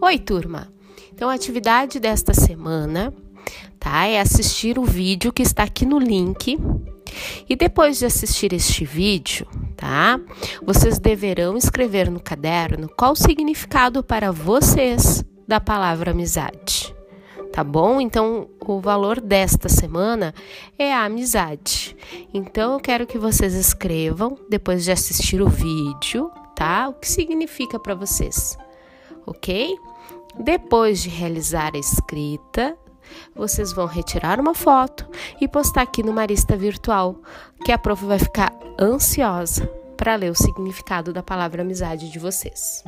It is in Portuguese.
Oi, turma! Então, a atividade desta semana, tá? É assistir o vídeo que está aqui no link. E depois de assistir este vídeo, tá? Vocês deverão escrever no caderno qual o significado para vocês da palavra amizade. Tá bom? Então, o valor desta semana é a amizade. Então, eu quero que vocês escrevam, depois de assistir o vídeo, tá? O que significa para vocês, ok? Depois de realizar a escrita, vocês vão retirar uma foto e postar aqui no Marista Virtual, que a prof vai ficar ansiosa para ler o significado da palavra amizade de vocês.